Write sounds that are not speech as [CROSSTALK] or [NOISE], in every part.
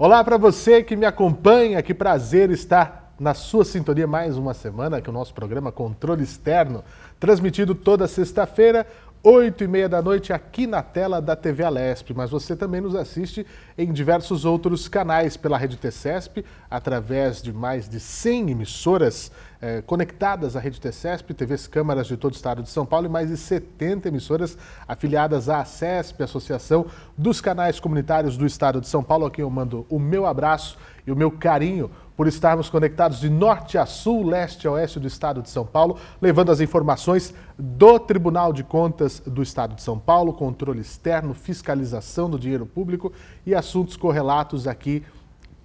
Olá para você que me acompanha, que prazer estar na sua sintonia mais uma semana que o nosso programa Controle Externo, transmitido toda sexta-feira, 8 e meia da noite aqui na tela da TV Alesp, mas você também nos assiste em diversos outros canais pela Rede TCESP, através de mais de 100 emissoras eh, conectadas à Rede TCESP, TVs câmaras de todo o estado de São Paulo e mais de 70 emissoras afiliadas à CESP, Associação dos Canais Comunitários do Estado de São Paulo, a quem eu mando o meu abraço e o meu carinho por estarmos conectados de norte a sul, leste a oeste do estado de São Paulo, levando as informações do Tribunal de Contas do Estado de São Paulo, controle externo, fiscalização do dinheiro público e assuntos correlatos aqui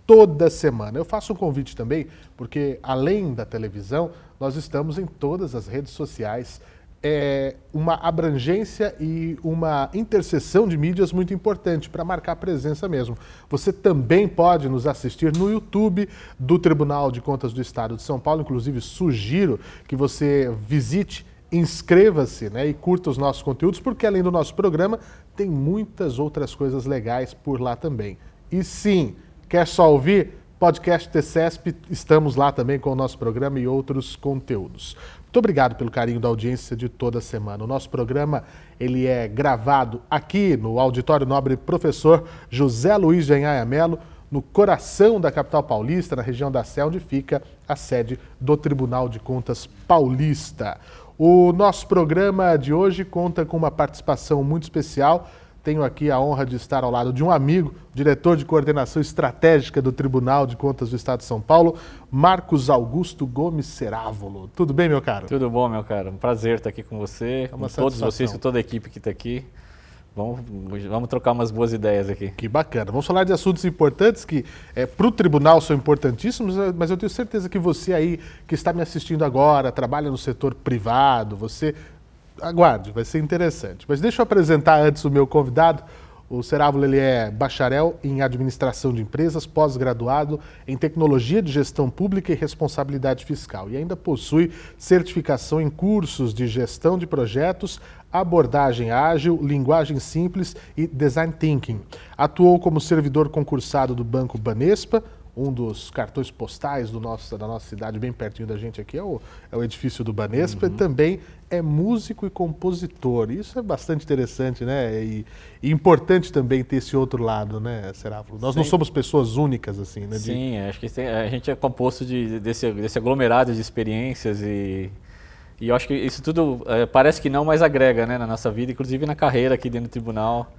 toda semana. Eu faço um convite também, porque além da televisão, nós estamos em todas as redes sociais é, uma abrangência e uma interseção de mídias muito importante para marcar presença mesmo. Você também pode nos assistir no YouTube do Tribunal de Contas do Estado de São Paulo. Inclusive, sugiro que você visite, inscreva-se né, e curta os nossos conteúdos, porque além do nosso programa, tem muitas outras coisas legais por lá também. E sim, quer só ouvir? Podcast TCESP, estamos lá também com o nosso programa e outros conteúdos. Muito obrigado pelo carinho da audiência de toda semana. O nosso programa ele é gravado aqui no Auditório Nobre Professor José Luiz de Anhaia Melo, no coração da capital paulista, na região da Sé, onde fica a sede do Tribunal de Contas Paulista. O nosso programa de hoje conta com uma participação muito especial tenho aqui a honra de estar ao lado de um amigo, diretor de coordenação estratégica do Tribunal de Contas do Estado de São Paulo, Marcos Augusto Gomes Cerávolo. Tudo bem, meu caro? Tudo bom, meu caro. Um prazer estar aqui com você, é com todos vocês, com toda a equipe que está aqui. Vamos, vamos trocar umas boas ideias aqui. Que bacana. Vamos falar de assuntos importantes que é, para o tribunal são importantíssimos, né? mas eu tenho certeza que você aí que está me assistindo agora, trabalha no setor privado, você aguarde, vai ser interessante. Mas deixa eu apresentar antes o meu convidado. O Cerávulo ele é bacharel em administração de empresas, pós-graduado em tecnologia de gestão pública e responsabilidade fiscal e ainda possui certificação em cursos de gestão de projetos, abordagem ágil, linguagem simples e design thinking. Atuou como servidor concursado do Banco Banespa, um dos cartões postais do nosso, da nossa cidade, bem pertinho da gente aqui, é o, é o edifício do Banespa, uhum. também é músico e compositor. Isso é bastante interessante, né? E, e importante também ter esse outro lado, né, Serávulo? Nós Sim. não somos pessoas únicas, assim, né? De... Sim, acho que tem, a gente é composto de, desse, desse aglomerado de experiências e, e eu acho que isso tudo é, parece que não, mas agrega, né, na nossa vida, inclusive na carreira aqui dentro do tribunal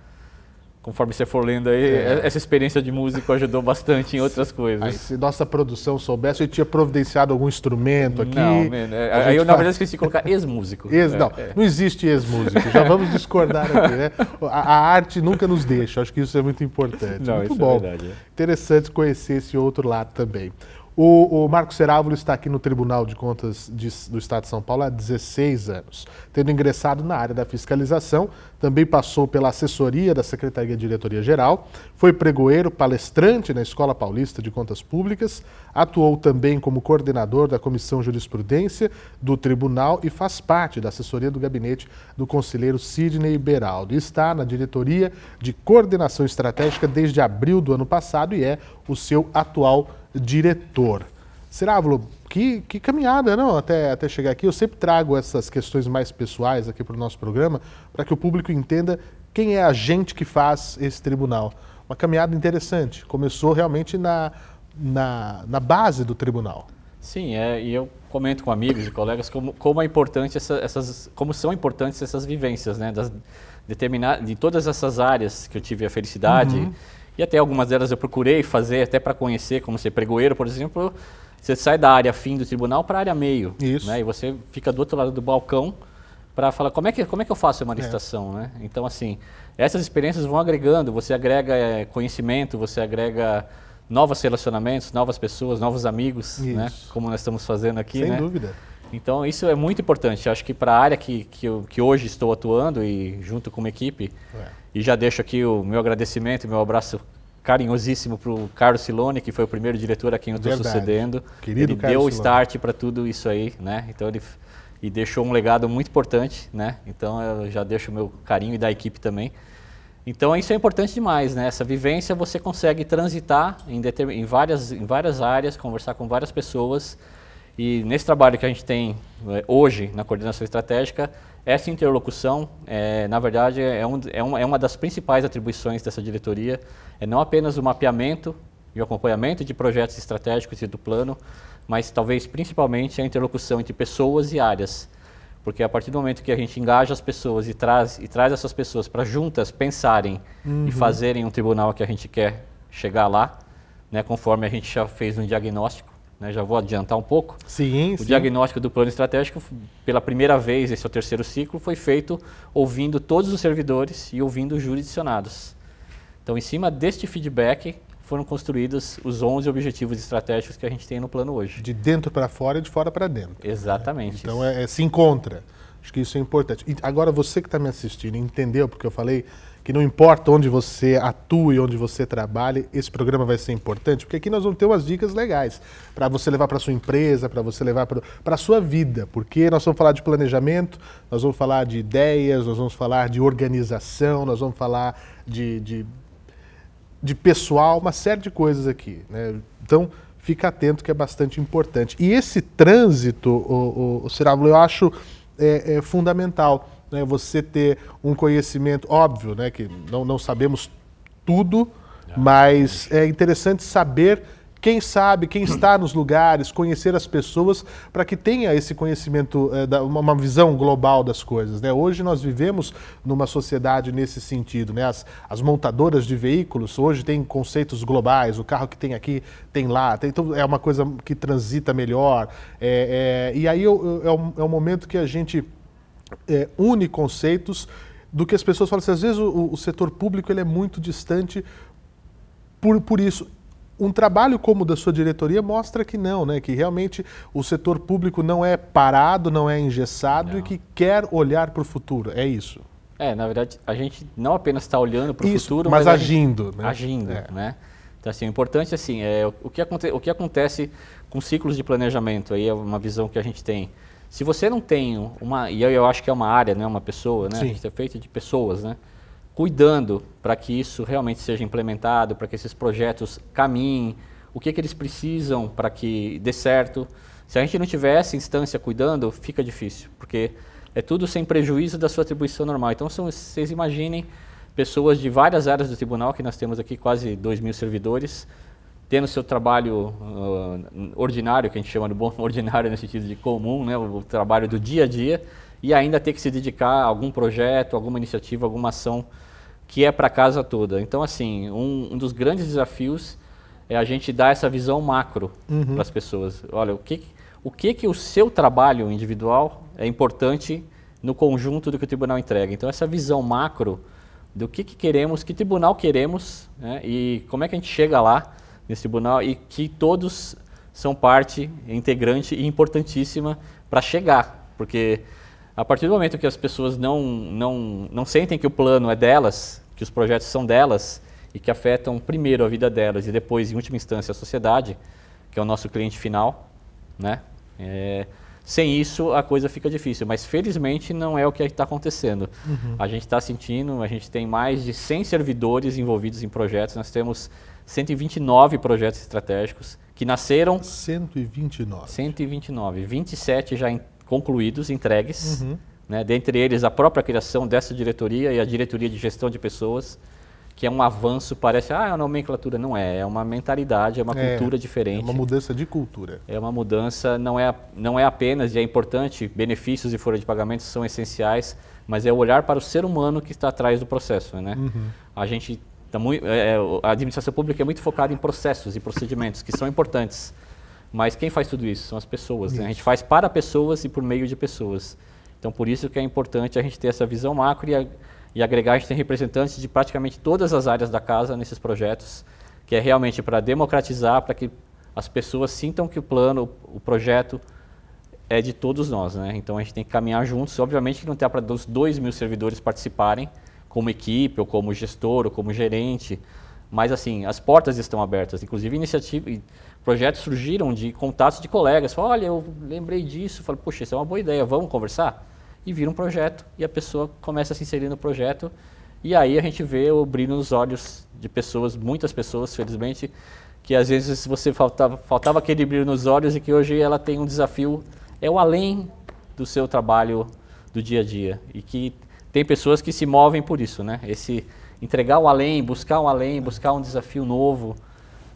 conforme você for lendo aí, é. essa experiência de músico ajudou bastante em outras coisas. Aí, se nossa produção soubesse, eu tinha providenciado algum instrumento aqui. Não, man, é, aí eu, na verdade, esqueci de colocar ex-músico. Ex, não, é, não existe ex-músico. Já vamos discordar aqui, né? A, a, arte nunca nos deixa, acho que isso é muito importante. Não, muito é bom. Verdade, é. Interessante conhecer esse outro lado também. O, o Marco Cerávulo está aqui no Tribunal de Contas de, do Estado de São Paulo há 16 anos, tendo ingressado na área da fiscalização, também passou pela assessoria da Secretaria de Diretoria Geral, foi pregoeiro, palestrante na Escola Paulista de Contas Públicas, atuou também como coordenador da Comissão Jurisprudência do Tribunal e faz parte da assessoria do gabinete do conselheiro Sidney Beraldo. Está na diretoria de coordenação estratégica desde abril do ano passado e é o seu atual diretor. Cirávulo, que, que caminhada, não? Até, até chegar aqui. Eu sempre trago essas questões mais pessoais aqui para o nosso programa, para que o público entenda quem é a gente que faz esse tribunal. Uma caminhada interessante. Começou realmente na, na, na base do tribunal. Sim, é, e eu comento com amigos e colegas como, como é importante essa, essas, como são importantes essas vivências, né? Das, determinar, de todas essas áreas que eu tive a felicidade. Uhum e até algumas delas eu procurei fazer até para conhecer, como ser pregoeiro, por exemplo, você sai da área fim do tribunal para a área meio. Isso. Né? E você fica do outro lado do balcão para falar como é, que, como é que eu faço uma licitação. É. Né? Então, assim, essas experiências vão agregando, você agrega é, conhecimento, você agrega novos relacionamentos, novas pessoas, novos amigos, né? como nós estamos fazendo aqui. Sem né? dúvida. Então, isso é muito importante. Acho que para a área que, que, eu, que hoje estou atuando e junto com uma equipe, é e já deixo aqui o meu agradecimento, meu abraço carinhosíssimo para o Carlos Silone, que foi o primeiro diretor a quem eu estou sucedendo. Querido ele Carlos deu o start para tudo isso aí, né? Então ele e deixou um legado muito importante, né? Então eu já deixo o meu carinho e da equipe também. Então isso é importante demais, né? Essa vivência você consegue transitar em, em, várias, em várias áreas, conversar com várias pessoas. E nesse trabalho que a gente tem é, hoje na coordenação estratégica, essa interlocução, é, na verdade, é, um, é, uma, é uma das principais atribuições dessa diretoria. É não apenas o mapeamento e o acompanhamento de projetos estratégicos e do plano, mas talvez principalmente a interlocução entre pessoas e áreas. Porque a partir do momento que a gente engaja as pessoas e traz, e traz essas pessoas para juntas pensarem uhum. e fazerem um tribunal que a gente quer chegar lá, né, conforme a gente já fez um diagnóstico, né, já vou adiantar um pouco. Sim, o sim. diagnóstico do plano estratégico, pela primeira vez, esse é o terceiro ciclo, foi feito ouvindo todos os servidores e ouvindo os jurisdicionados. Então, em cima deste feedback, foram construídos os 11 objetivos estratégicos que a gente tem no plano hoje. De dentro para fora e de fora para dentro. Exatamente. Então é, é, se encontra. Acho que isso é importante. E agora você que está me assistindo, entendeu? Porque eu falei que não importa onde você atua e onde você trabalhe, esse programa vai ser importante, porque aqui nós vamos ter umas dicas legais para você levar para sua empresa, para você levar para a sua vida, porque nós vamos falar de planejamento, nós vamos falar de ideias, nós vamos falar de organização, nós vamos falar de, de de pessoal, uma série de coisas aqui. Né? Então, fica atento que é bastante importante. E esse trânsito, o, o, o eu acho é, é fundamental. Né? Você ter um conhecimento, óbvio, né? que não, não sabemos tudo, mas é interessante saber quem sabe, quem está nos lugares, conhecer as pessoas, para que tenha esse conhecimento, é, uma visão global das coisas. Né? Hoje nós vivemos numa sociedade nesse sentido. Né? As, as, montadoras de veículos hoje têm conceitos globais, o carro que tem aqui tem lá, tem, então é uma coisa que transita melhor. É, é, e aí é o, é o momento que a gente é, une conceitos do que as pessoas falam assim, às vezes o, o setor público ele é muito distante por, por isso um trabalho como o da sua diretoria mostra que não, né? que realmente o setor público não é parado, não é engessado não. e que quer olhar para o futuro. É isso. É, na verdade, a gente não apenas está olhando para o futuro, mas, mas agindo. Gente, né? Agindo, é. né? Então, assim, o importante assim, é o que, aconte, o que acontece com ciclos de planejamento, aí é uma visão que a gente tem. Se você não tem uma, e eu, eu acho que é uma área, né, uma pessoa, né? Sim. A gente é feito de pessoas, né? Cuidando para que isso realmente seja implementado, para que esses projetos caminhem, o que, que eles precisam para que dê certo. Se a gente não tiver essa instância cuidando, fica difícil, porque é tudo sem prejuízo da sua atribuição normal. Então, são, vocês imaginem pessoas de várias áreas do tribunal, que nós temos aqui quase 2 mil servidores, tendo seu trabalho uh, ordinário, que a gente chama de bom [LAUGHS] ordinário no sentido de comum, né, o trabalho do dia a dia, e ainda ter que se dedicar a algum projeto, alguma iniciativa, alguma ação que é para casa toda. Então, assim, um, um, dos grandes desafios é a gente dar essa visão macro uhum. para as pessoas. Olha, o que, o que que o seu trabalho individual é importante no conjunto do que o tribunal entrega. Então, essa visão macro do que, que queremos, que tribunal queremos né, e como é que a gente chega lá nesse tribunal e que todos são parte integrante e importantíssima para chegar, porque a partir do momento que as pessoas não, não, não sentem que o plano é delas, que os projetos são delas e que afetam primeiro a vida delas e depois, em última instância, a sociedade, que é o nosso cliente final, né? É, sem isso a coisa fica difícil, mas felizmente não é o que está acontecendo. Uhum. A gente está sentindo, a gente tem mais de 100 servidores envolvidos em projetos, nós temos 129 projetos estratégicos que nasceram... 129. 129, 27 já em concluídos, entregues, uhum. né, dentre eles a própria criação dessa diretoria e a diretoria de gestão de pessoas, que é um avanço, parece, ah, é uma nomenclatura, não é, é uma mentalidade, é uma é, cultura diferente. É uma mudança de cultura. É uma mudança, não é, não é apenas, e é importante, benefícios e folha de pagamento são essenciais, mas é o olhar para o ser humano que está atrás do processo, né? Uhum. A gente tá muito, é, a administração pública é muito focada em processos e procedimentos, que são importantes, mas quem faz tudo isso? São as pessoas. Né? A gente faz para pessoas e por meio de pessoas. Então, por isso que é importante a gente ter essa visão macro e, a, e agregar, a gente tem representantes de praticamente todas as áreas da casa nesses projetos, que é realmente para democratizar, para que as pessoas sintam que o plano, o projeto é de todos nós. Né? Então, a gente tem que caminhar juntos. Obviamente que não tem para os dois mil servidores participarem, como equipe, ou como gestor, ou como gerente, mas assim, as portas estão abertas, inclusive iniciativa, projetos surgiram de contatos de colegas. Falaram, olha, eu lembrei disso. Falei, poxa, isso é uma boa ideia, vamos conversar? E vira um projeto e a pessoa começa a se inserir no projeto E aí a gente vê o brilho nos olhos de pessoas, muitas pessoas, felizmente, que às vezes você faltava, faltava aquele brilho nos olhos e que hoje ela tem um desafio, é o além do seu trabalho do dia a dia. E que tem pessoas que se movem por isso, né? Esse entregar o além, buscar o além, buscar um desafio novo,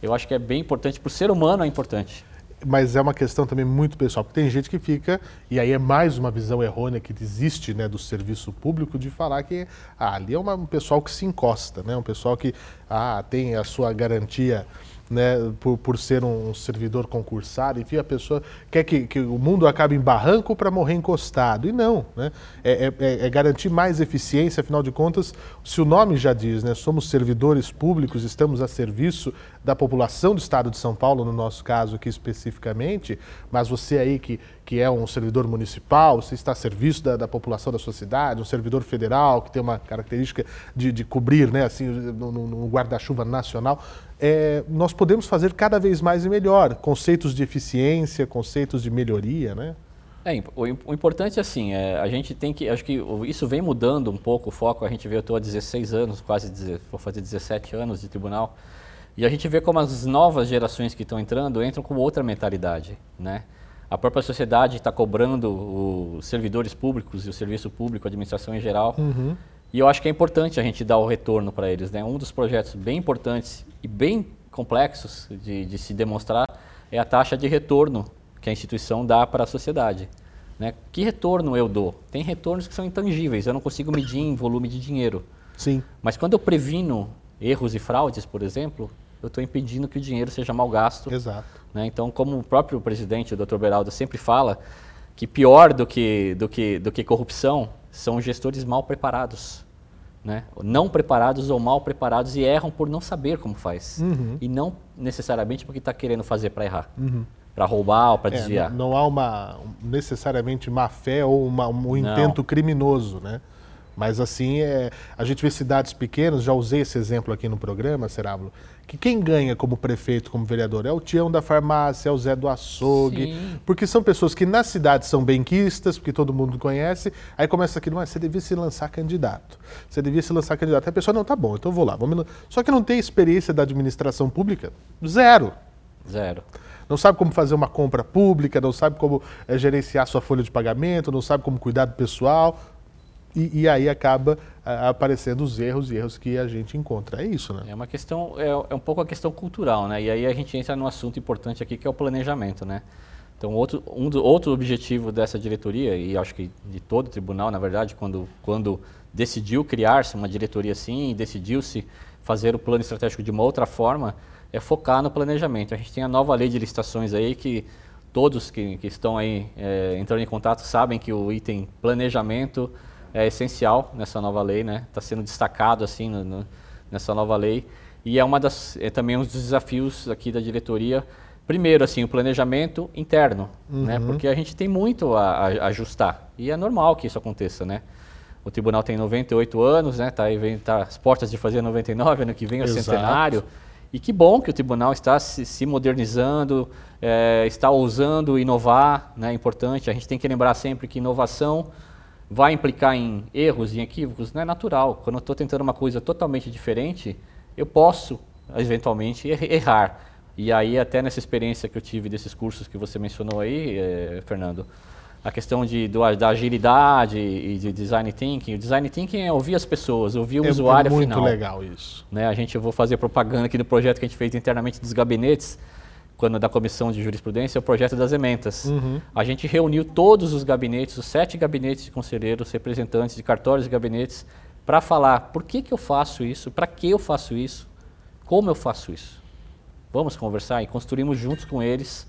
eu acho que é bem importante, para o ser humano é importante. Mas é uma questão também muito pessoal, porque tem gente que fica, e aí é mais uma visão errônea que existe né, do serviço público, de falar que ah, ali é uma, um pessoal que se encosta, né, um pessoal que ah, tem a sua garantia né, por, por ser um servidor concursado, enfim, a pessoa quer que, que o mundo acabe em barranco para morrer encostado. E não, né? É, é, é, é, garantir mais eficiência, afinal de contas, se o nome já diz, né, somos servidores públicos, estamos a serviço da população do estado de São Paulo, no nosso caso aqui especificamente, mas você aí que, que é um servidor municipal, você está a serviço da, da população da sua cidade, um servidor federal que tem uma característica de, de cobrir, né, assim, no, no guarda-chuva nacional, é, nós podemos fazer cada vez mais e melhor. Conceitos de eficiência, conceitos de melhoria, né? É, o, o importante assim, é, a gente tem que, acho que isso vem mudando um pouco o foco, a gente vê, eu estou há 16 anos, quase, vou fazer 17 anos de tribunal, e a gente vê como as novas gerações que estão entrando, entram com outra mentalidade, né? A própria sociedade está cobrando os servidores públicos e o serviço público, a administração em geral, uhum. E eu acho que é importante a gente dar o retorno para eles. Né? Um dos projetos bem importantes e bem complexos de, de, se demonstrar é a taxa de retorno que a instituição dá para a sociedade. Né? Que retorno eu dou? Tem retornos que são intangíveis, eu não consigo medir em volume de dinheiro. Sim. Mas quando eu previno erros e fraudes, por exemplo, eu estou impedindo que o dinheiro seja mal gasto. Exato. Né? Então, como o próprio presidente, o Dr. Beraldo, sempre fala, que pior do que, do que, do que corrupção são gestores mal preparados. Né? Não preparados ou mal preparados e erram por não saber como faz. Uhum. E não necessariamente porque está querendo fazer para errar. Uhum. Para roubar ou para é, desviar. Não, não, há uma necessariamente má fé ou uma, um intento criminoso, né? Mas assim, é, a gente vê cidades pequenas, já usei esse exemplo aqui no programa, Serábulo, que quem ganha como prefeito, como vereador, é o Tião da farmácia, é o Zé do açougue, Sim. porque são pessoas que na cidade são benquistas, porque todo mundo conhece, aí começa aqui, não, você devia se lançar candidato, você devia se lançar candidato. Aí a pessoa, não, tá bom, então eu vou lá. Vamos... Só que não tem experiência da administração pública, zero. Zero não sabe como fazer uma compra pública, não sabe como é, gerenciar sua folha de pagamento, não sabe como cuidar do pessoal. E, e, aí acaba a, aparecendo os erros e erros que a gente encontra. É isso, né? É uma questão, é, é, um pouco a questão cultural, né? E aí a gente entra num assunto importante aqui que é o planejamento, né? Então, outro, um do, outro objetivo dessa diretoria, e acho que de todo o tribunal, na verdade, quando, quando decidiu criar-se uma diretoria assim, decidiu-se fazer o plano estratégico de uma outra forma, é focar no planejamento. A gente tem a nova lei de licitações aí que todos que, que estão aí é, entrando em contato sabem que o item planejamento é essencial nessa nova lei, né? Está sendo destacado assim no, no, nessa nova lei e é uma das é também um dos desafios aqui da diretoria. Primeiro, assim, o planejamento interno, né? uhum. né? Porque a gente tem muito a, a, ajustar e é normal que isso aconteça, né? O tribunal tem 98 anos, né? Tá aí vem tá as portas de fazer 99 ano que vem o Exato. centenário. E que bom que o tribunal está se, se modernizando, é, está ousando inovar, né? É importante. A gente tem que lembrar sempre que inovação vai implicar em erros, em equívocos, não é natural. Quando eu estou tentando uma coisa totalmente diferente, eu posso, eventualmente, er-, errar. E aí, até nessa experiência que eu tive desses cursos que você mencionou aí, eh, Fernando, a questão de, do, da agilidade e de design thinking. O design thinking é ouvir as pessoas, ouvir o é, usuário é muito final. muito legal isso. Né? A gente, eu vou fazer propaganda aqui do projeto que a gente fez internamente dos gabinetes, quando da comissão de jurisprudência, é o projeto das ementas. Uhum. A gente reuniu todos os gabinetes, os sete gabinetes de conselheiros, representantes de cartórios e gabinetes, para falar por que, que eu faço isso, para que eu faço isso, como eu faço isso. Vamos conversar e construímos juntos com eles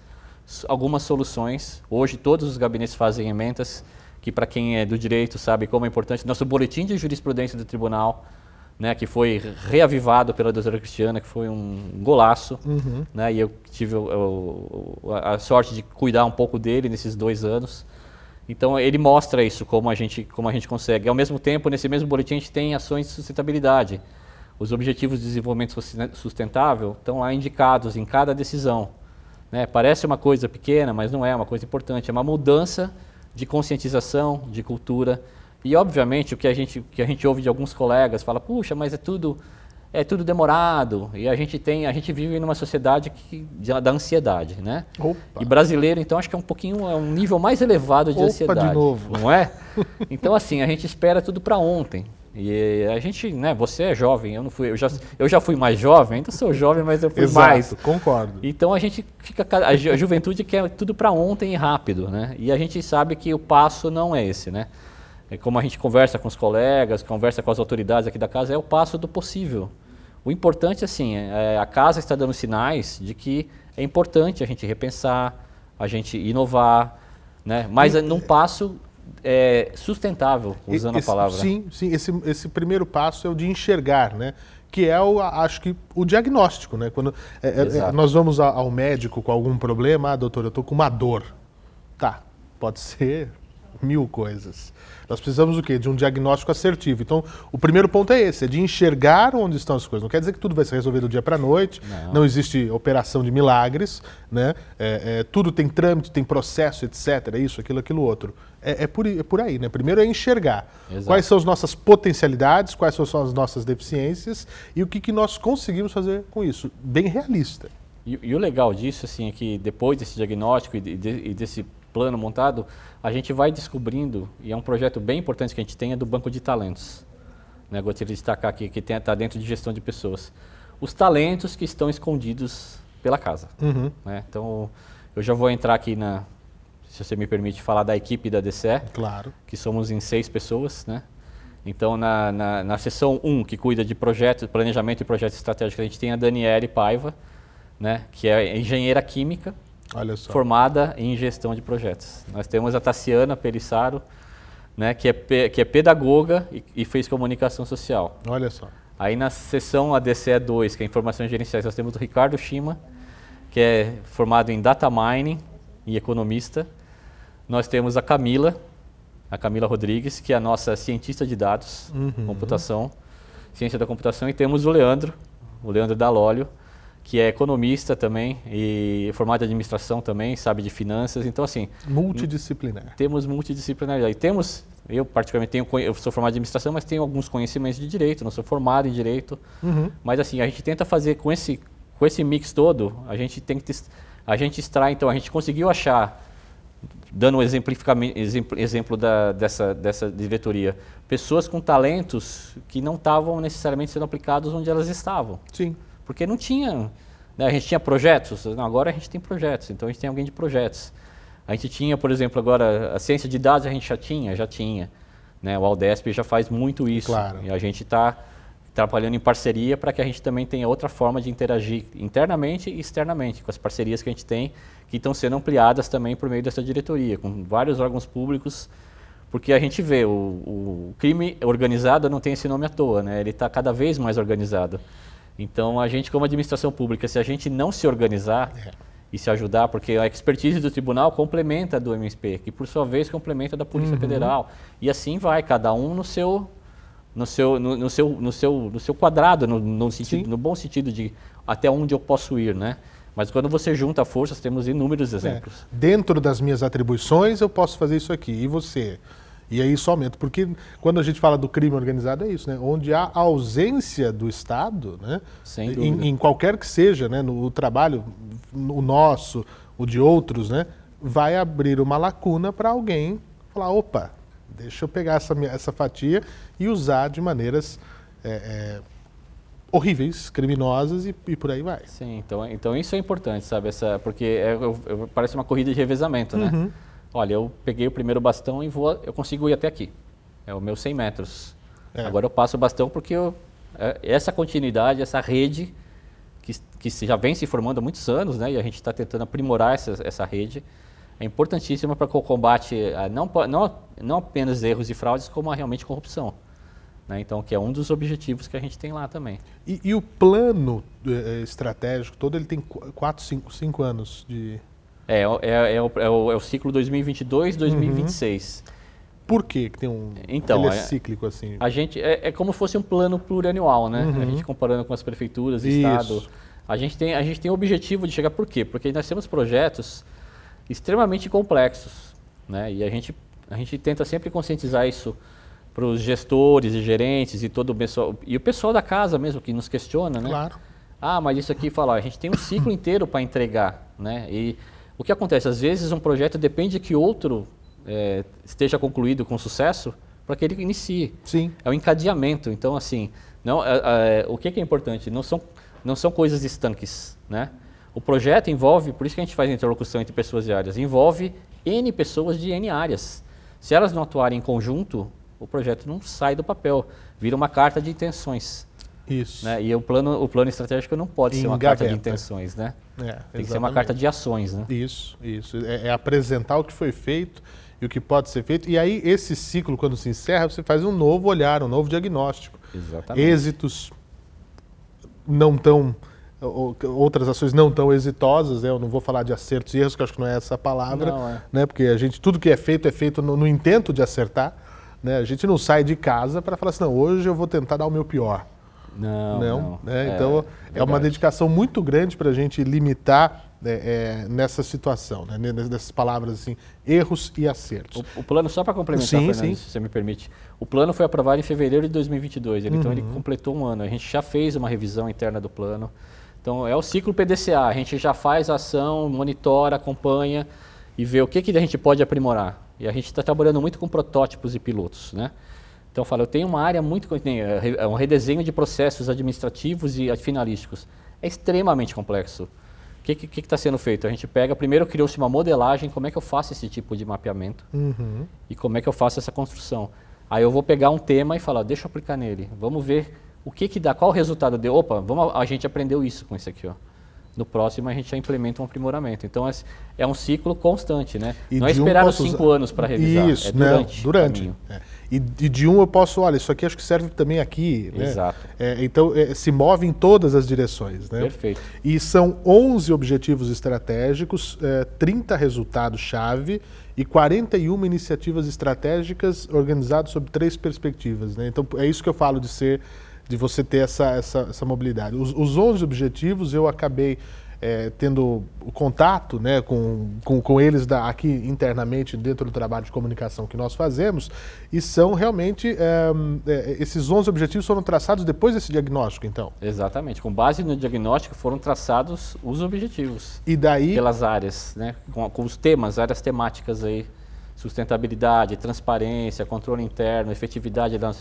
algumas soluções. Hoje todos os gabinetes fazem ementas, que para quem é do direito sabe como é importante. Nosso boletim de jurisprudência do tribunal né, que foi reavivado pela doutora Cristiana, que foi um golaço, uhum. né, e eu tive o, o, a sorte de cuidar um pouco dele nesses dois anos. Então ele mostra isso como a gente como a gente consegue. Ao mesmo tempo, nesse mesmo boletim a gente tem ações de sustentabilidade. Os objetivos de desenvolvimento sustentável estão lá indicados em cada decisão. Né? Parece uma coisa pequena, mas não é, é uma coisa importante. É uma mudança de conscientização, de cultura E obviamente o que a gente, que a gente ouve de alguns colegas fala, puxa, mas é tudo é tudo demorado e a gente tem a gente vive numa sociedade que, da ansiedade, né? Opa. E brasileiro então acho que é um pouquinho é um nível mais elevado de Opa, ansiedade, de novo. não é? [LAUGHS] Então assim a gente espera tudo para ontem. E a gente, né, você é jovem, eu não fui, eu já, eu já fui mais jovem, ainda sou jovem, mas eu fui Exato, mais. concordo. Então a gente fica, a, ju, a juventude quer tudo para ontem e rápido, né? E a gente sabe que o passo não é esse, né? É como a gente conversa com os colegas, conversa com as autoridades aqui da casa, é o passo do possível. O importante, assim, é, a casa está dando sinais de que é importante a gente repensar, a gente inovar, né? Mas e, num passo é, sustentável, usando esse, a palavra. Sim, sim. Esse, esse primeiro passo é o de enxergar, né? Que é, o, acho que, o diagnóstico, né? Quando é, é, é nós vamos ao médico com algum problema, ah, doutor, eu estou com uma dor. Tá, pode ser mil coisas. Nós precisamos o quê? De um diagnóstico assertivo. Então, o primeiro ponto é esse, é de enxergar onde estão as coisas. Não quer dizer que tudo vai ser resolvido do dia para a noite, não. não. existe operação de milagres, né? É, é, tudo tem trâmite, tem processo, etc. Isso, aquilo, aquilo outro. É, é, por, é por aí, né? Primeiro é enxergar Exato. quais são as nossas potencialidades, quais são as nossas deficiências e o que, que nós conseguimos fazer com isso. Bem realista. E, e, o legal disso, assim, é que depois desse diagnóstico e, de, e desse plano montado, a gente vai descobrindo, e é um projeto bem importante que a gente tem, é do Banco de Talentos. Né, gostaria de destacar aqui, que está dentro de gestão de pessoas. Os talentos que estão escondidos pela casa. Uhum. Né? Então, eu já vou entrar aqui na, se você me permite, falar da equipe da DCE. Claro. Que somos em seis pessoas, né? Então, na, na, na seção 1, um, que cuida de projetos, planejamento e projetos estratégicos, a gente tem a Daniele Paiva, né, que é engenheira química, formada em gestão de projetos. Nós temos a Tassiana Perissaro, né, que, é, que é pedagoga e, e, fez comunicação social. Olha só. Aí na seção ADCE 2, que é informações gerenciais, nós temos o Ricardo Shima, que é formado em data mining e economista. Nós temos a Camila, a Camila Rodrigues, que é a nossa cientista de dados, uhum. computação, ciência da computação, e temos o Leandro, o Leandro Dalólio, que é economista também e formado em administração também, sabe de finanças. Então, assim. Multidisciplinar. Temos multidisciplinaridade. Temos, eu particularmente tenho, eu sou formado em administração, mas tenho alguns conhecimentos de direito, não sou formado em direito. Uhum. Mas, assim, a gente tenta fazer com esse, com esse mix todo, a gente tem que. A gente extrai, então, a gente conseguiu achar, dando um exemplo da, dessa, dessa diretoria, pessoas com talentos que não estavam necessariamente sendo aplicados onde elas estavam. Sim. Porque não tinha. Né, a gente tinha projetos, agora a gente tem projetos, então a gente tem alguém de projetos. A gente tinha, por exemplo, agora a ciência de dados a gente já tinha, já tinha. Né, o Aldesp já faz muito isso. Claro. E a gente está trabalhando em parceria para que a gente também tenha outra forma de interagir internamente e externamente com as parcerias que a gente tem, que estão sendo ampliadas também por meio dessa diretoria, com vários órgãos públicos, porque a gente vê o, o crime organizado não tem esse nome à toa, né? ele está cada vez mais organizado. Então, a gente, como administração pública, se a gente não se organizar é. e se ajudar, porque a expertise do tribunal complementa a do MSP, que por sua vez complementa a da Polícia uhum. Federal. E assim vai, cada um no seu, no seu, no, no seu, no seu, no seu quadrado, no, no, sentido, no bom sentido de até onde eu posso ir, né? Mas quando você junta forças, temos inúmeros é. exemplos. É. Dentro das minhas atribuições, eu posso fazer isso aqui. E você? E aí isso aumenta, porque quando a gente fala do crime organizado é isso, né? Onde há ausência do Estado, né? Sem em, em qualquer que seja, né? No trabalho, o nosso, o de outros, né? Vai abrir uma lacuna para alguém falar, opa, deixa eu pegar essa, essa fatia e usar de maneiras é, é, horríveis, criminosas e, e, por aí vai. Sim, então, então isso é importante, sabe? Essa, porque é, parece uma corrida de revezamento, né? Uhum olha, eu peguei o primeiro bastão e vou, eu consigo ir até aqui. É o meu 100 metros. É. Agora eu passo o bastão porque eu, é, essa continuidade, essa rede que, que já vem se formando há muitos anos, né, e a gente está tentando aprimorar essa, essa rede, é importantíssima para o combate a não, não, não apenas erros e fraudes, como a realmente corrupção. Né? Então, que é um dos objetivos que a gente tem lá também. E, e o plano eh, estratégico todo, ele tem 4, 5 anos de, é, é, é, o, é, o, é o ciclo 2022-2026. Uhum. Por que tem um então, ele é, é cíclico assim? A gente é, é como se fosse um plano plurianual, né? Uhum. A gente comparando com as prefeituras, Isso. estado. A gente tem a gente tem o objetivo de chegar por quê? Porque nós temos projetos extremamente complexos, né? E a gente a gente tenta sempre conscientizar isso para os gestores e gerentes e todo o pessoal e o pessoal da casa mesmo que nos questiona, né? Claro. Ah, mas isso aqui fala, a gente tem um ciclo [COUGHS] inteiro para entregar, né? E o que acontece às vezes um projeto depende que outro é, esteja concluído com sucesso para que ele inicie. Sim. É o encadeamento. Então assim, não, é, é, o que, que é importante? Não são não são coisas estanques, né? O projeto envolve, por isso que a gente faz interlocução entre pessoas e áreas, envolve N pessoas de N áreas. Se elas não atuarem em conjunto, o projeto não sai do papel, vira uma carta de intenções. Isso. Né? E o plano, o plano estratégico não pode ser uma carta de intenções, né? É, Tem que ser uma carta de ações, né? Isso, isso. É, é, apresentar o que foi feito e o que pode ser feito. E aí, esse ciclo, quando se encerra, você faz um novo olhar, um novo diagnóstico. Exatamente. Êxitos não tão outras ações não tão exitosas, né? eu não vou falar de acertos e erros, que acho que não é essa palavra, não, é. né? porque a gente, tudo que é feito é feito no, no intento de acertar, né? a gente não sai de casa para falar assim, não, hoje eu vou tentar dar o meu pior. Não, não. não. Né? É, então, é, é uma dedicação muito grande para a gente limitar é, é, nessa situação, né? nessas palavras assim, erros e acertos. O, o plano, só para complementar, sim, Fernando, sim. se você me permite, o plano foi aprovado em fevereiro de 2022, ele, uhum. então ele completou um ano. A gente já fez uma revisão interna do plano. Então é o ciclo PDCA, a gente já faz a ação, monitora, acompanha e vê o que, que a gente pode aprimorar. E a gente está trabalhando muito com protótipos e pilotos, né? Então, eu falo, eu tenho uma área muito... É, é um redesenho de processos administrativos e finalísticos. É extremamente complexo. O que está sendo feito? A gente pega, primeiro criou-se uma modelagem, como é que eu faço esse tipo de mapeamento uhum. e como é que eu faço essa construção. Aí eu vou pegar um tema e falar, deixa eu aplicar nele, vamos ver o que que dá, qual o resultado deu. Opa, vamos, a gente aprendeu isso com isso aqui, ó. No próximo a gente já implementa um aprimoramento. Então é, é um ciclo constante, né? E não é esperar um os cinco anos para revisar. Isso, é durante. Não, durante. É. E, e, de um eu posso, olha, isso aqui acho que serve também aqui. Né? Exato. É, então é, se move em todas as direções. Né? Perfeito. E são 11 objetivos estratégicos, 30 é, resultados-chave e 41 iniciativas estratégicas organizadas sob três perspectivas. Né? Então é isso que eu falo de ser de você ter essa, essa, essa mobilidade. Os, os 11 objetivos eu acabei é, tendo o contato né, com, com, com eles da, aqui internamente dentro do trabalho de comunicação que nós fazemos e são realmente é, é, esses 11 objetivos foram traçados depois desse diagnóstico então. Exatamente. Com base no diagnóstico foram traçados os objetivos e daí pelas áreas né com, com os temas áreas temáticas aí. Sustentabilidade, transparência, controle interno, efetividade da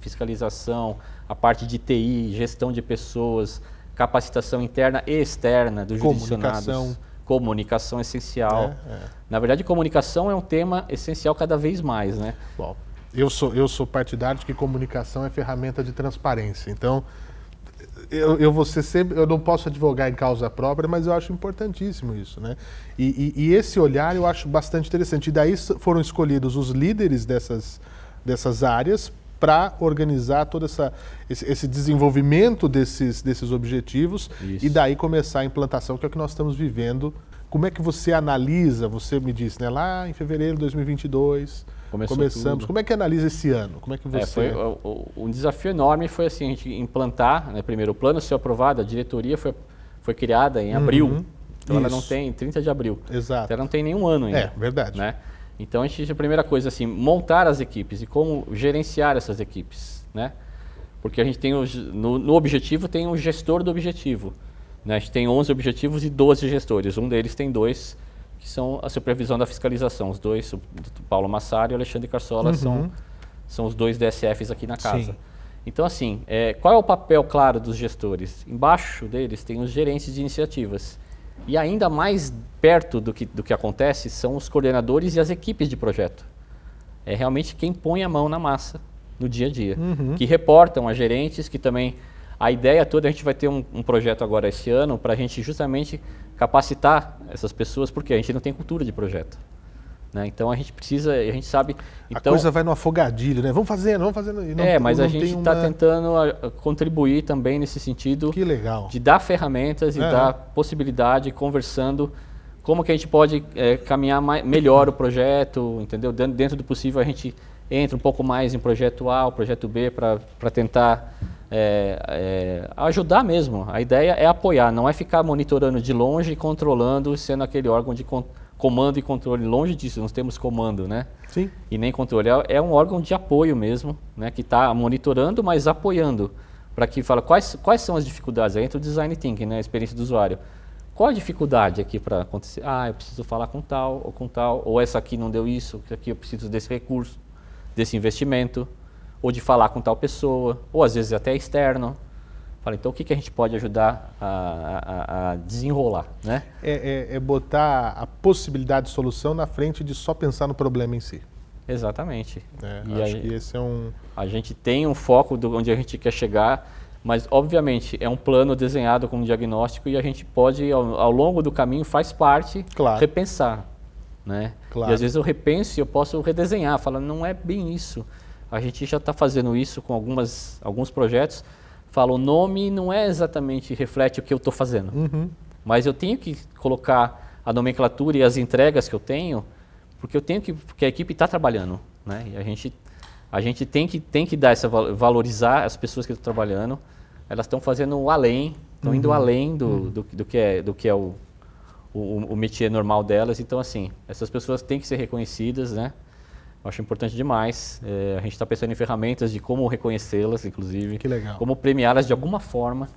fiscalização, a parte de TI, gestão de pessoas, capacitação interna e externa dos. Comunicação. Comunicação essencial. É, é. Na verdade, comunicação é um tema essencial cada vez mais, né? Bom, eu sou, eu sou partidário de que comunicação é ferramenta de transparência. Então, eu, eu sempre, eu não posso advogar em causa própria, mas eu acho importantíssimo isso, né? E, e, e esse olhar eu acho bastante interessante. E daí foram escolhidos os líderes dessas, dessas áreas para organizar todo essa, esse, esse, desenvolvimento desses, desses objetivos isso. e daí começar a implantação, que é o que nós estamos vivendo. Como é que você analisa? Você me disse, né? Lá em fevereiro de 2022 Começou começamos. Tudo. Como é que analisa esse ano? Como é que você? É, foi, um desafio enorme foi assim a gente implantar, né, primeiro o plano ser aprovado, a diretoria foi, foi criada em abril. Uhum. Então Isso. ela não tem 30 de abril. Exato. Então ela não tem nenhum ano ainda. É verdade. Né? Então a gente a primeira coisa assim montar as equipes e como gerenciar essas equipes, né? Porque a gente tem no, no objetivo tem o gestor do objetivo. Né? A gente tem 11 objetivos e 12 gestores. Um deles tem dois que são a supervisão da fiscalização. Os dois, o Paulo Massari e o Alexandre Carsola, uhum. são, são os dois DSFs aqui na casa. Sim. Então, assim, é, qual é o papel claro dos gestores? Embaixo deles tem os gerentes de iniciativas. E ainda mais perto do que, do que acontece são os coordenadores e as equipes de projeto. É realmente quem põe a mão na massa no dia a dia. Uhum. Que reportam a gerentes, que também. A ideia toda, a gente vai ter um, um projeto agora esse ano para a gente justamente capacitar essas pessoas, porque a gente não tem cultura de projeto. Né? Então a gente precisa, a gente sabe. Então, a coisa vai no afogadilho, né? Vamos fazendo, vamos fazendo. Não, é, mas a gente está uma... tentando a, a contribuir também nesse sentido. Que legal. De dar ferramentas e é. dar possibilidade, conversando, como que a gente pode é, caminhar mais, melhor o projeto, entendeu? Dentro do possível a gente entra um pouco mais em projeto A, o projeto B, para tentar é, é, ajudar mesmo. A ideia é apoiar, não é ficar monitorando de longe, controlando, sendo aquele órgão de con comando e controle, longe disso, nós temos comando, né? Sim. E nem controle. É, é um órgão de apoio mesmo, né? Que está monitorando, mas apoiando. Para que fala quais, quais são as dificuldades. Aí entra o design thinking, né? A experiência do usuário. Qual a dificuldade aqui para acontecer? Ah, eu preciso falar com tal ou com tal, ou essa aqui não deu isso, aqui eu preciso desse recurso, desse investimento, ou de falar com tal pessoa, ou às vezes até externo. Fala, então o que, que a gente pode ajudar a, a, a desenrolar, né? É, é, é, botar a possibilidade de solução na frente de só pensar no problema em si. Exatamente. É, e acho que esse é um... A gente tem um foco de onde a gente quer chegar, mas obviamente é um plano desenhado com um diagnóstico e a gente pode, ao, ao longo do caminho, faz parte, claro. repensar. Né? Claro. E às vezes eu repenso e eu posso redesenhar, falando, não é bem isso. A gente já está fazendo isso com algumas, alguns projetos, fala, o nome não é exatamente, reflete o que eu estou fazendo. Uhum. Mas eu tenho que colocar a nomenclatura e as entregas que eu tenho, porque eu tenho que, porque a equipe está trabalhando. Né? E a gente, a gente tem, que, tem que dar essa, valorizar as pessoas que estão trabalhando. Elas estão fazendo além, estão uhum. indo além do, uhum. do, do, que é, do que é o, o, o métier normal delas. Então, assim, essas pessoas têm que ser reconhecidas, né? Acho importante demais. É, a gente está pensando em ferramentas de como reconhecê-las, inclusive. Que legal. Como premiá-las de alguma forma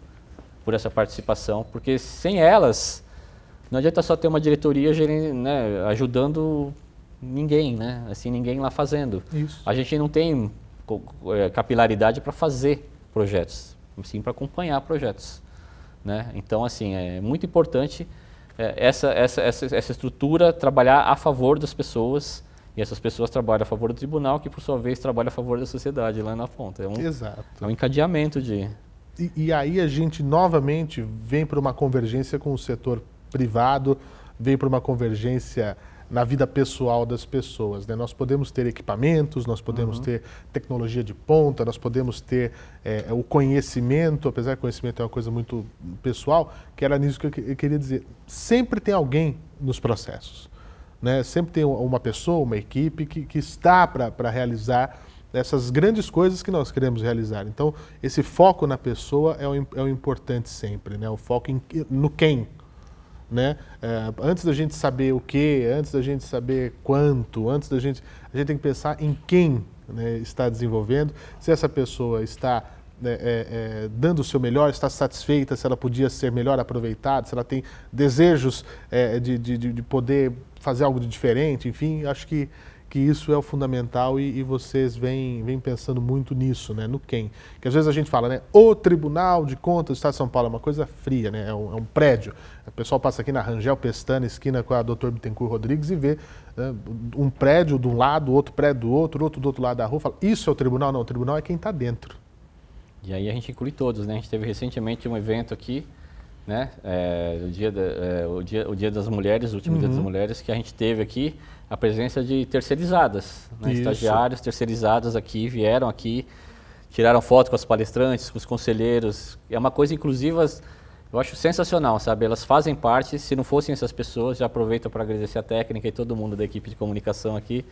por essa participação, porque sem elas não adianta só ter uma diretoria né, ajudando ninguém, né? Assim, ninguém lá fazendo. Isso. A gente não tem é, capilaridade para fazer projetos, sim para acompanhar projetos, né? Então, assim, é muito importante é, essa, essa, essa, essa estrutura trabalhar a favor das pessoas e essas pessoas trabalham a favor do tribunal, que por sua vez trabalha a favor da sociedade lá na ponta. É um, Exato. É um encadeamento de. E, e aí a gente novamente vem para uma convergência com o setor privado, vem para uma convergência na vida pessoal das pessoas. Né? Nós podemos ter equipamentos, nós podemos uhum. ter tecnologia de ponta, nós podemos ter é, o conhecimento, apesar que conhecimento é uma coisa muito pessoal, que era nisso que eu queria dizer. Sempre tem alguém nos processos. Né? Sempre tem uma pessoa, uma equipe que, que está para realizar essas grandes coisas que nós queremos realizar. Então, esse foco na pessoa é o, é o importante sempre, né? o foco em, no quem. Né? É, antes da gente saber o que, antes da gente saber quanto, antes da gente. A gente tem que pensar em quem né, está desenvolvendo, se essa pessoa está né, é, é, dando o seu melhor, está satisfeita, se ela podia ser melhor aproveitada, se ela tem desejos é, de, de, de, poder fazer algo de diferente, enfim, acho que, que isso é o fundamental e, e, vocês vêm, vêm pensando muito nisso, né, no quem. Que às vezes a gente fala, né, o Tribunal de Contas do Estado de São Paulo é uma coisa fria, né, é um, é um prédio. O pessoal passa aqui na Rangel Pestana, esquina com a Dr. Bittencourt Rodrigues e vê né, um prédio de um lado, outro prédio do outro, outro do outro lado da rua, fala, isso é o tribunal? Não, o tribunal é quem está dentro. E aí a gente inclui todos, né? A gente teve recentemente um evento aqui, né? É, o, dia da, é, o, dia, o Dia das Mulheres, o último uhum. Dia das uhum. Mulheres, que a gente teve aqui a presença de terceirizadas, né? estagiários terceirizados aqui, vieram aqui, tiraram foto com as palestrantes, com os conselheiros. É uma coisa inclusiva, eu acho sensacional, sabe? Elas fazem parte, se não fossem essas pessoas, já aproveito para agradecer a técnica e todo mundo da equipe de comunicação aqui,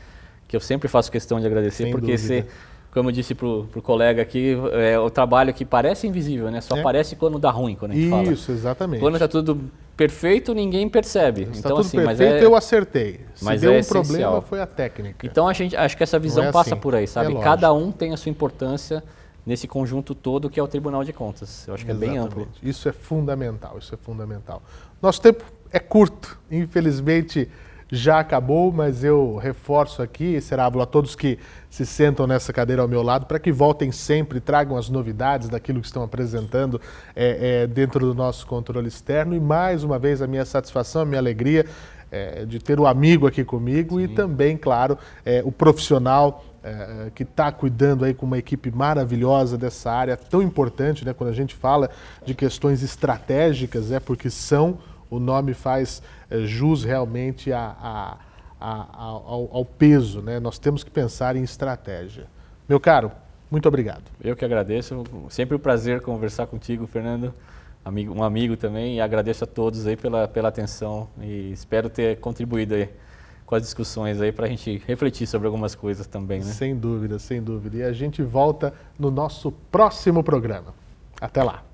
que eu sempre faço questão de agradecer, Sem porque dúvida. você como eu disse para o colega aqui, é o trabalho que parece invisível, né? Só é. aparece quando dá ruim, quando a gente Isso, fala. Isso, exatamente. Quando está tudo perfeito, ninguém percebe. Está então, tudo assim, perfeito, mas é, eu acertei. Se mas deu é um essencial. problema, foi a técnica. Então, a gente, acho que essa visão é passa assim. por aí, sabe? É Cada um tem a sua importância nesse conjunto todo que é o Tribunal de Contas. Eu acho que Exatamente. é bem amplo. Isso é fundamental, isso é fundamental. Nosso tempo é curto, infelizmente já acabou, mas eu reforço aqui, Serábulo, a todos que se sentam nessa cadeira ao meu lado, para que voltem sempre, tragam as novidades daquilo que estão apresentando é, é, dentro do nosso controle externo. E mais uma vez, a minha satisfação, a minha alegria é, de ter o amigo aqui comigo Sim. e também, claro, é, o profissional é, que está cuidando aí com uma equipe maravilhosa dessa área tão importante, né? Quando a gente fala de questões estratégicas, é porque são o nome faz é, jus realmente a, a, a, ao, ao, peso. Né? Nós temos que pensar em estratégia. Meu caro, muito obrigado. Eu que agradeço. Sempre um prazer conversar contigo, Fernando. Amigo, um amigo também. E agradeço a todos aí pela, pela atenção e espero ter contribuído aí com as discussões aí para a gente refletir sobre algumas coisas também. Né? Sem dúvida, sem dúvida. E a gente volta no nosso próximo programa. Até lá.